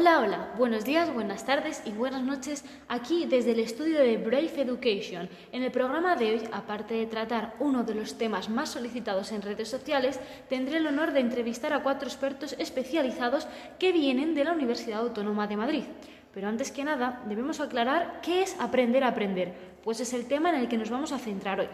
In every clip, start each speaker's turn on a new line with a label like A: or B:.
A: Hola, hola, buenos días, buenas tardes y buenas noches aquí desde el estudio de Brave Education. En el programa de hoy, aparte de tratar uno de los temas más solicitados en redes sociales, tendré el honor de entrevistar a cuatro expertos especializados que vienen de la Universidad Autónoma de Madrid. Pero antes que nada, debemos aclarar qué es aprender a aprender, pues es el tema en el que nos vamos a centrar hoy.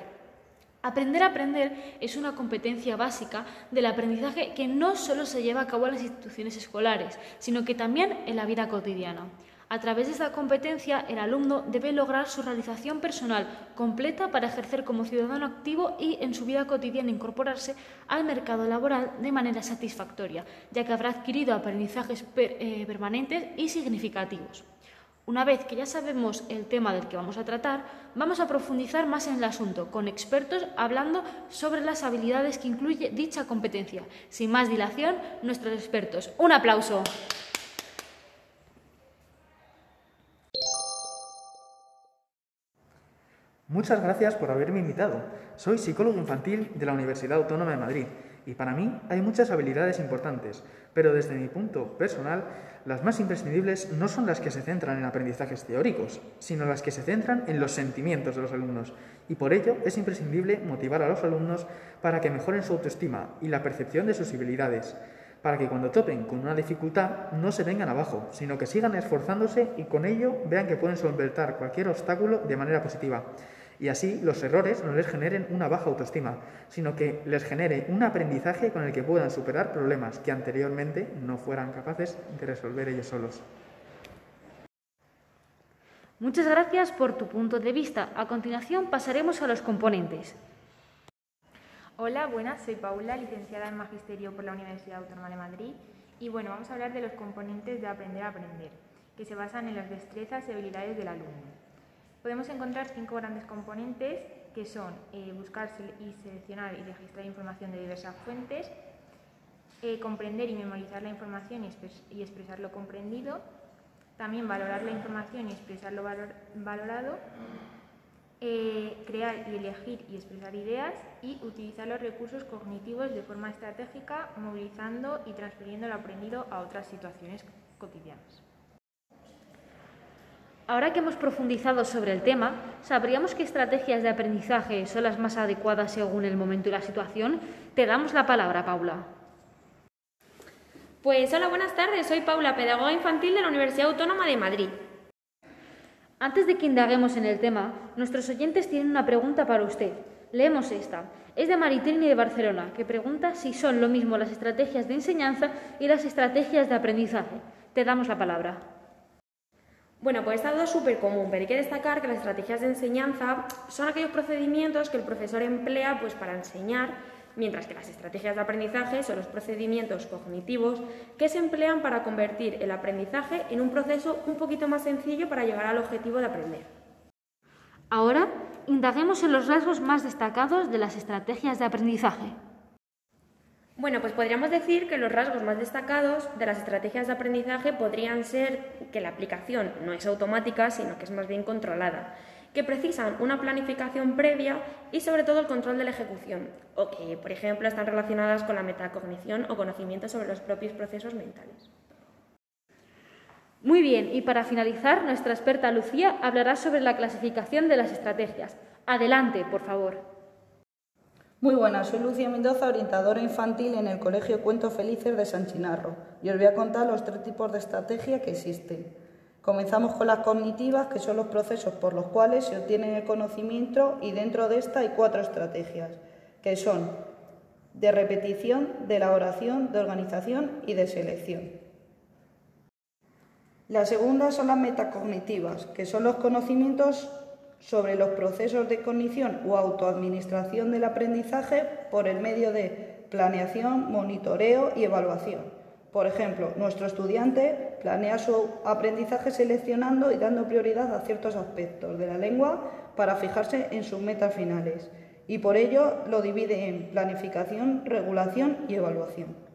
A: Aprender a aprender es una competencia básica del aprendizaje que no solo se lleva a cabo en las instituciones escolares, sino que también en la vida cotidiana. A través de esta competencia, el alumno debe lograr su realización personal completa para ejercer como ciudadano activo y en su vida cotidiana incorporarse al mercado laboral de manera satisfactoria, ya que habrá adquirido aprendizajes eh, permanentes y significativos. Una vez que ya sabemos el tema del que vamos a tratar, vamos a profundizar más en el asunto, con expertos hablando sobre las habilidades que incluye dicha competencia. Sin más dilación, nuestros expertos. Un aplauso.
B: Muchas gracias por haberme invitado. Soy psicólogo infantil de la Universidad Autónoma de Madrid y para mí hay muchas habilidades importantes, pero desde mi punto personal, las más imprescindibles no son las que se centran en aprendizajes teóricos, sino las que se centran en los sentimientos de los alumnos. Y por ello es imprescindible motivar a los alumnos para que mejoren su autoestima y la percepción de sus habilidades, para que cuando topen con una dificultad no se vengan abajo, sino que sigan esforzándose y con ello vean que pueden solventar cualquier obstáculo de manera positiva y así los errores no les generen una baja autoestima, sino que les genere un aprendizaje con el que puedan superar problemas que anteriormente no fueran capaces de resolver ellos solos.
A: Muchas gracias por tu punto de vista. A continuación pasaremos a los componentes.
C: Hola, buenas, soy Paula, licenciada en Magisterio por la Universidad Autónoma de Madrid y bueno, vamos a hablar de los componentes de aprender a aprender, que se basan en las destrezas y habilidades del alumno podemos encontrar cinco grandes componentes que son eh, buscar y seleccionar y registrar información de diversas fuentes, eh, comprender y memorizar la información y, expresar lo comprendido, también valorar la información y expresar lo valorado, eh, crear y elegir y expresar ideas y utilizar los recursos cognitivos de forma estratégica, movilizando y transfiriendo lo aprendido a otras situaciones cotidianas.
A: Ahora que hemos profundizado sobre el tema, ¿sabríamos qué estrategias de aprendizaje son las más adecuadas según el momento y la situación? Te damos la palabra, Paula.
D: Pues hola, buenas tardes. Soy Paula, pedagoga infantil de la Universidad Autónoma de Madrid.
A: Antes de que indaguemos en el tema, nuestros oyentes tienen una pregunta para usted. Leemos esta. Es de Maritrini de Barcelona, que pregunta si son lo mismo las estrategias de enseñanza y las estrategias de aprendizaje. Te damos la palabra.
D: Bueno, pues esta duda es súper común, pero hay que destacar que las estrategias de enseñanza son aquellos procedimientos que el profesor emplea pues, para enseñar, mientras que las estrategias de aprendizaje son los procedimientos cognitivos que se emplean para convertir el aprendizaje en un proceso un poquito más sencillo para llegar al objetivo de aprender.
A: Ahora, indaguemos en los rasgos más destacados de las estrategias de aprendizaje.
D: Bueno, pues podríamos decir que los rasgos más destacados de las estrategias de aprendizaje podrían ser que la aplicación no es automática, sino que es más bien controlada, que precisan una planificación previa y sobre todo el control de la ejecución, o que, por ejemplo, están relacionadas con la metacognición o conocimiento sobre los propios procesos mentales.
A: Muy bien, y para finalizar, nuestra experta Lucía hablará sobre la clasificación de las estrategias. Adelante, por favor.
E: Muy buenas, soy Lucía Mendoza, orientadora infantil en el Colegio Cuentos Felices de San Chinarro y os voy a contar los tres tipos de estrategia que existen. Comenzamos con las cognitivas, que son los procesos por los cuales se obtiene el conocimiento y dentro de esta hay cuatro estrategias, que son de repetición, de elaboración, de organización y de selección. La segunda son las metacognitivas, que son los conocimientos sobre los procesos de cognición o autoadministración del aprendizaje por el medio de planeación, monitoreo y evaluación. Por ejemplo, nuestro estudiante planea su aprendizaje seleccionando y dando prioridad a ciertos aspectos de la lengua para fijarse en sus metas finales y por ello lo divide en planificación, regulación y evaluación.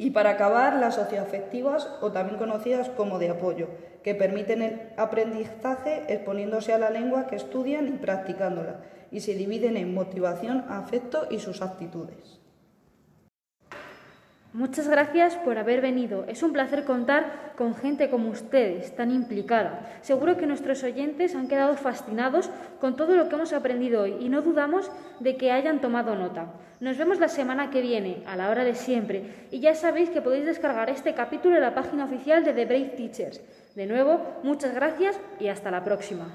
E: Y para acabar, las socioafectivas o también conocidas como de apoyo, que permiten el aprendizaje exponiéndose a la lengua que estudian y practicándola, y se dividen en motivación, afecto y sus actitudes.
A: Muchas gracias por haber venido. Es un placer contar con gente como ustedes, tan implicada. Seguro que nuestros oyentes han quedado fascinados con todo lo que hemos aprendido hoy y no dudamos de que hayan tomado nota. Nos vemos la semana que viene, a la hora de siempre, y ya sabéis que podéis descargar este capítulo en la página oficial de The Brave Teachers. De nuevo, muchas gracias y hasta la próxima.